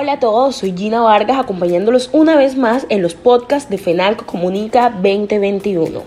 Hola a todos, soy Gina Vargas acompañándolos una vez más en los podcasts de FENALCO Comunica 2021.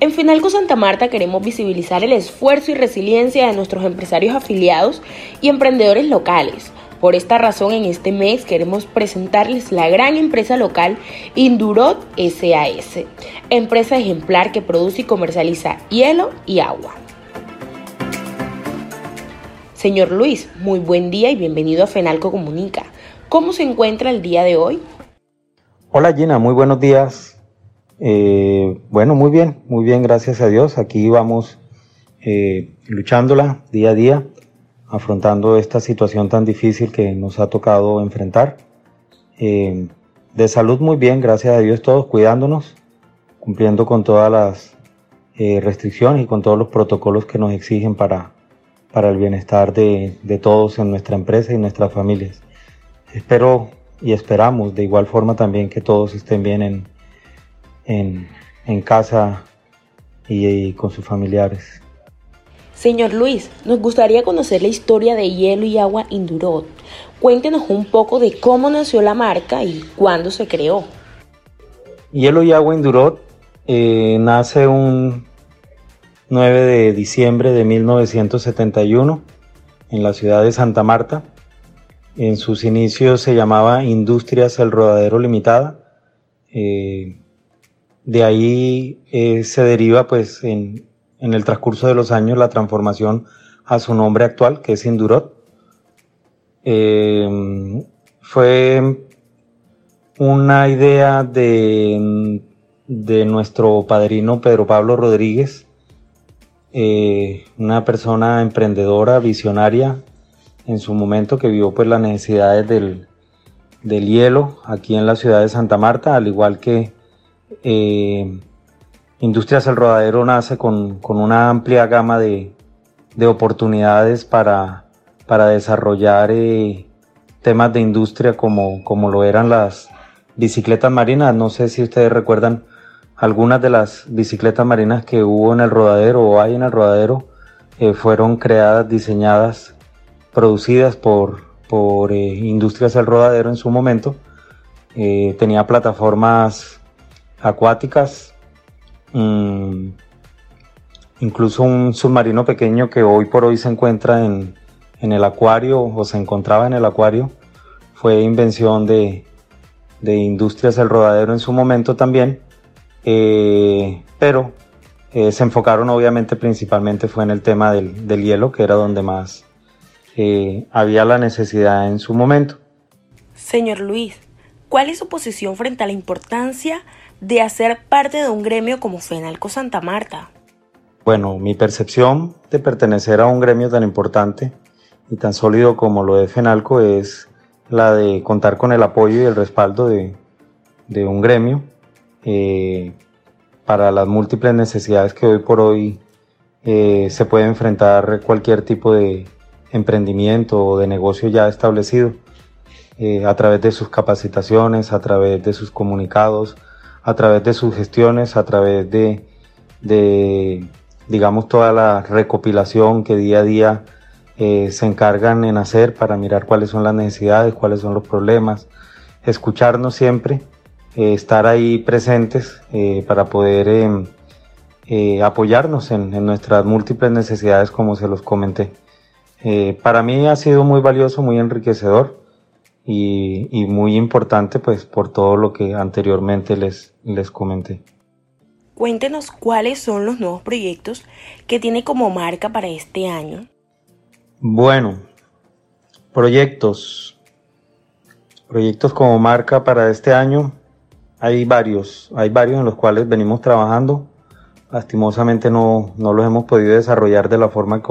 En FENALCO Santa Marta queremos visibilizar el esfuerzo y resiliencia de nuestros empresarios afiliados y emprendedores locales. Por esta razón, en este mes queremos presentarles la gran empresa local Indurot SAS, empresa ejemplar que produce y comercializa hielo y agua. Señor Luis, muy buen día y bienvenido a Fenalco Comunica. ¿Cómo se encuentra el día de hoy? Hola Gina, muy buenos días. Eh, bueno, muy bien, muy bien, gracias a Dios. Aquí vamos eh, luchándola día a día, afrontando esta situación tan difícil que nos ha tocado enfrentar. Eh, de salud muy bien, gracias a Dios todos cuidándonos, cumpliendo con todas las restricciones y con todos los protocolos que nos exigen para, para el bienestar de, todos en nuestra empresa y nuestras familias. Espero y esperamos de igual forma también que todos estén bien en, en, casa y, con sus familiares. Señor Luis, nos gustaría conocer la historia de Hielo y Agua Indurot. Cuéntenos un poco de cómo nació la marca y cuándo se creó. Hielo y Agua Indurot eh, nace un 9 de diciembre de 1971 en la ciudad de Santa Marta. En sus inicios se llamaba Industrias El Rodadero Limitada. Eh, de ahí eh, se deriva pues en, el transcurso de los años la transformación a su nombre actual que es Indurot. Eh, fue una idea de, de nuestro padrino Pedro Pablo Rodríguez, eh, una persona emprendedora, visionaria en su momento que vio pues las necesidades del, hielo aquí en la ciudad de Santa Marta, al igual que eh, Industrias El Rodadero nace con, una amplia gama de, oportunidades para, para desarrollar eh, temas de industria como, como lo eran las bicicletas marinas. No sé si ustedes recuerdan algunas de las bicicletas marinas que hubo en el rodadero o hay en el rodadero eh, fueron creadas, diseñadas, producidas por, por eh, Industrias del Rodadero en su momento. Eh, tenía plataformas acuáticas, mm, incluso un submarino pequeño que hoy por hoy se encuentra en, en, el acuario o se encontraba en el acuario. Fue invención de, de Industrias del Rodadero en su momento también eh, pero eh, se enfocaron obviamente principalmente fue en el tema del, hielo, que era donde más eh, había la necesidad en su momento. Señor Luis, ¿cuál es su posición frente a la importancia de hacer parte de un gremio como Fenalco Santa Marta? Bueno, mi percepción de pertenecer a un gremio tan importante y tan sólido como lo de Fenalco es la de contar con el apoyo y el respaldo de, de un gremio eh, para las múltiples necesidades que hoy por hoy eh, se puede enfrentar cualquier tipo de emprendimiento o de negocio ya establecido eh, a través de sus capacitaciones, a través de sus comunicados, a través de sus gestiones, a través de, digamos, toda la recopilación que día a día se encargan en hacer para mirar cuáles son las necesidades, cuáles son los problemas, escucharnos siempre eh, estar ahí presentes eh, para poder em, eh, apoyarnos en, nuestras múltiples necesidades, como se los comenté. para mí ha sido muy valioso, muy enriquecedor y, muy importante pues por todo lo que anteriormente les, les comenté. Cuéntenos cuáles son los nuevos proyectos que tiene como marca para este año. Bueno, proyectos. Proyectos como marca para este año. Hay varios, hay varios en los cuales venimos trabajando. Lastimosamente no, no los hemos podido desarrollar de la forma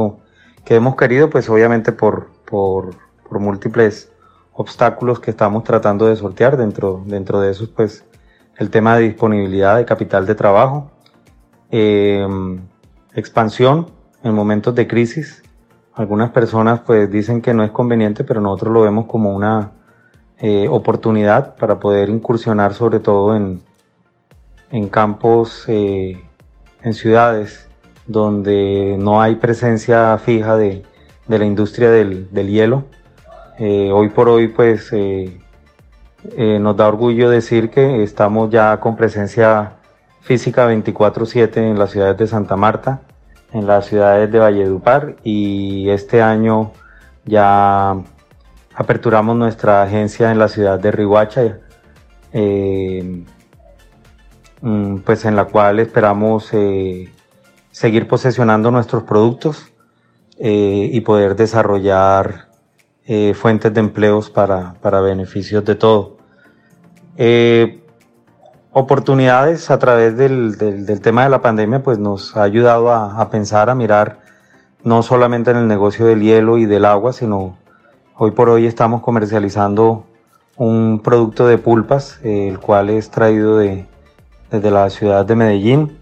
que hemos querido, pues obviamente por, por, por, múltiples obstáculos que estamos tratando de sortear. Dentro, dentro de esos, pues el tema de disponibilidad de capital de trabajo, em, expansión en momentos de crisis. Algunas personas pues dicen que no es conveniente, pero nosotros lo vemos como una, eh, oportunidad para poder incursionar sobre todo en, en campos, eh, en ciudades donde no hay presencia fija de, de la industria del, del, hielo. hoy por hoy pues nos da orgullo decir que estamos ya con presencia física 24/7 en las ciudades de Santa Marta, en las ciudades de Valledupar y este año ya aperturamos nuestra agencia en la ciudad de Rihuacha, eh, mm, pues en la cual esperamos eh, seguir posesionando nuestros productos eh, y poder desarrollar fuentes de empleos para, para beneficios de todo. oportunidades a través del, del, tema de la pandemia pues nos ha ayudado a, a pensar, a mirar no solamente en el negocio del hielo y del agua, sino hoy por hoy estamos comercializando un producto de pulpas, el cual es traído de, desde la ciudad de Medellín,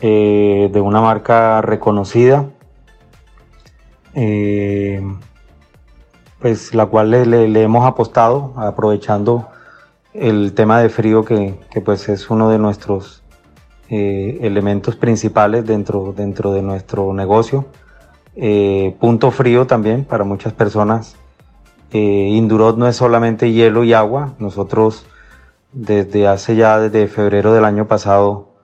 eh, de una marca reconocida, eh, pues la cual le, hemos apostado aprovechando el tema de frío que, pues es uno de nuestros eh, elementos principales dentro, dentro de nuestro negocio. Punto frío también para muchas personas. Eh, Indurot no es solamente hielo y agua. Nosotros desde hace ya, desde febrero del año pasado,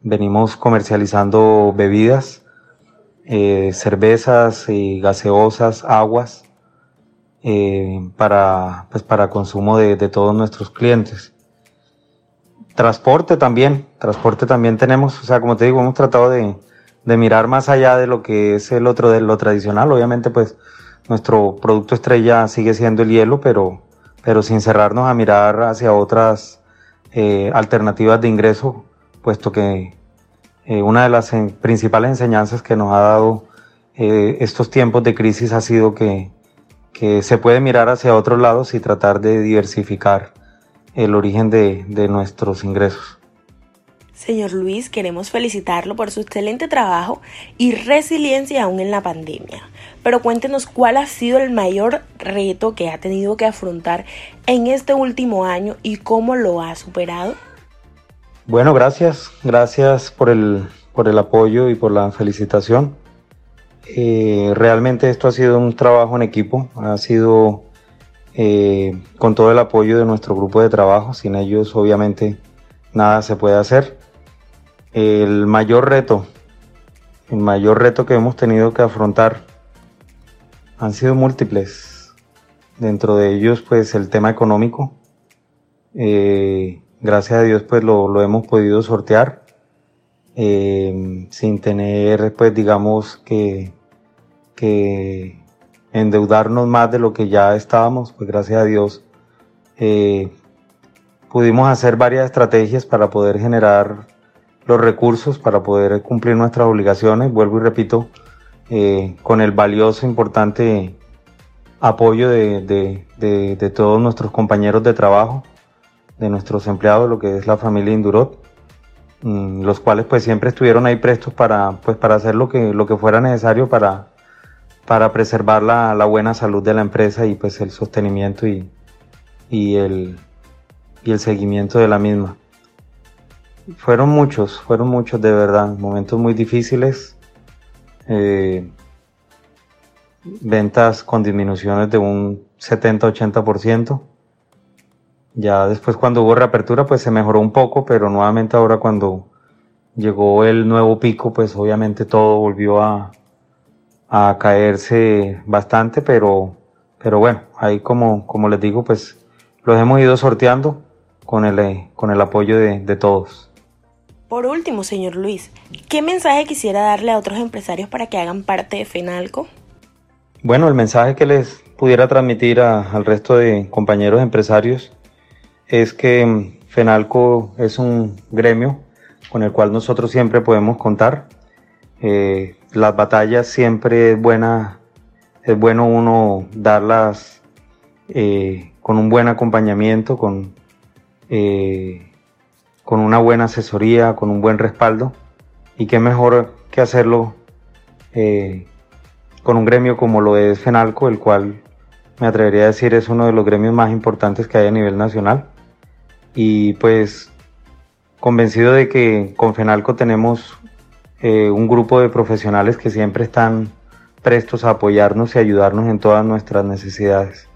venimos comercializando bebidas, eh, cervezas y gaseosas, aguas, para, pues para consumo de, de todos nuestros clientes. Transporte también, transporte también tenemos, o sea, como te digo, hemos tratado de, de mirar más allá de lo que es el otro de lo tradicional. Obviamente, pues nuestro producto estrella sigue siendo el hielo, pero, pero sin cerrarnos a mirar hacia otras eh, alternativas de ingreso, puesto que eh, una de las principales enseñanzas que nos ha dado eh, estos tiempos de crisis ha sido que, que se puede mirar hacia otros lados y tratar de diversificar el origen de, de nuestros ingresos. Señor Luis, queremos felicitarlo por su excelente trabajo y resiliencia aún en la pandemia. Pero cuéntenos cuál ha sido el mayor reto que ha tenido que afrontar en este último año y cómo lo ha superado. Bueno, gracias. Gracias por el, por el apoyo y por la felicitación. Eh, realmente esto ha sido un trabajo en equipo. Ha sido eh, con todo el apoyo de nuestro grupo de trabajo. Sin ellos, obviamente, nada se puede hacer. El mayor reto, el mayor reto que hemos tenido que afrontar han sido múltiples. Dentro de ellos, pues el tema económico. Eh, gracias a Dios, pues lo, hemos podido sortear eh, sin tener, pues digamos que, que endeudarnos más de lo que ya estábamos. Pues gracias a Dios eh, pudimos hacer varias estrategias para poder generar los recursos para poder cumplir nuestras obligaciones, vuelvo y repito, eh, con el valioso, importante apoyo de, de, todos nuestros compañeros de trabajo, de nuestros empleados, lo que es la familia Indurot, mm, los cuales pues siempre estuvieron ahí prestos para, pues, para hacer lo que, lo que fuera necesario para, para preservar la, la buena salud de la empresa y pues el sostenimiento y, y, el, y el seguimiento de la misma. Fueron muchos, fueron muchos de verdad, momentos muy difíciles. Eh, ventas con disminuciones de un 70-80%. Ya después cuando hubo reapertura pues se mejoró un poco, pero nuevamente ahora cuando llegó el nuevo pico pues obviamente todo volvió a, a caerse bastante, pero, pero bueno, ahí como, como les digo pues los hemos ido sorteando con el, con el apoyo de, de todos. Por último, señor Luis, ¿qué mensaje quisiera darle a otros empresarios para que hagan parte de FENALCO? Bueno, el mensaje que les pudiera transmitir al resto de compañeros empresarios es que mm, FENALCO es un gremio con el cual nosotros siempre podemos contar. Eh, las batallas siempre es buena, es bueno uno darlas eh, con un buen acompañamiento, con eh, con una buena asesoría, con un buen respaldo. Y qué mejor que hacerlo eh, con un gremio como lo es FENALCO, el cual me atrevería a decir es uno de los gremios más importantes que hay a nivel nacional. Y pues convencido de que con FENALCO tenemos eh, un grupo de profesionales que siempre están prestos a apoyarnos y ayudarnos en todas nuestras necesidades.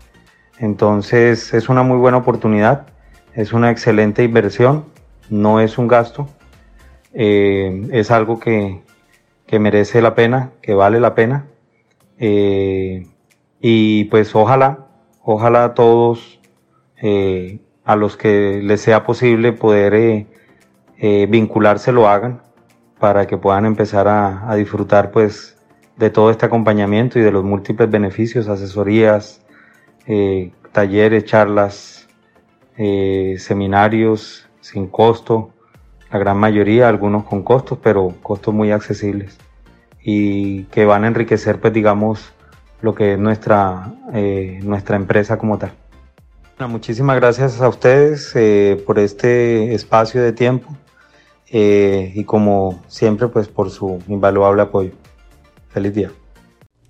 Entonces es una muy buena oportunidad, es una excelente inversión, no es un gasto, eh, es algo que, que, merece la pena, que vale la pena. Eh, y pues ojalá, ojalá todos eh, a los que les sea posible poder vincularse lo hagan para que puedan empezar a, a disfrutar pues de todo este acompañamiento y de los múltiples beneficios, asesorías, talleres, charlas, seminarios sin costo, la gran mayoría, algunos con costos, pero costos muy accesibles y que van a enriquecer, pues digamos, lo que es nuestra, eh, nuestra empresa como tal. muchísimas gracias a ustedes por este espacio de tiempo y como siempre, pues por su invaluable apoyo. Feliz día.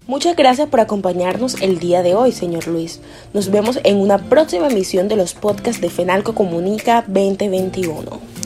Muchas gracias por acompañarnos el día de hoy, señor Luis. Nos vemos en una próxima emisión de los podcasts de FENALCO Comunica 2021.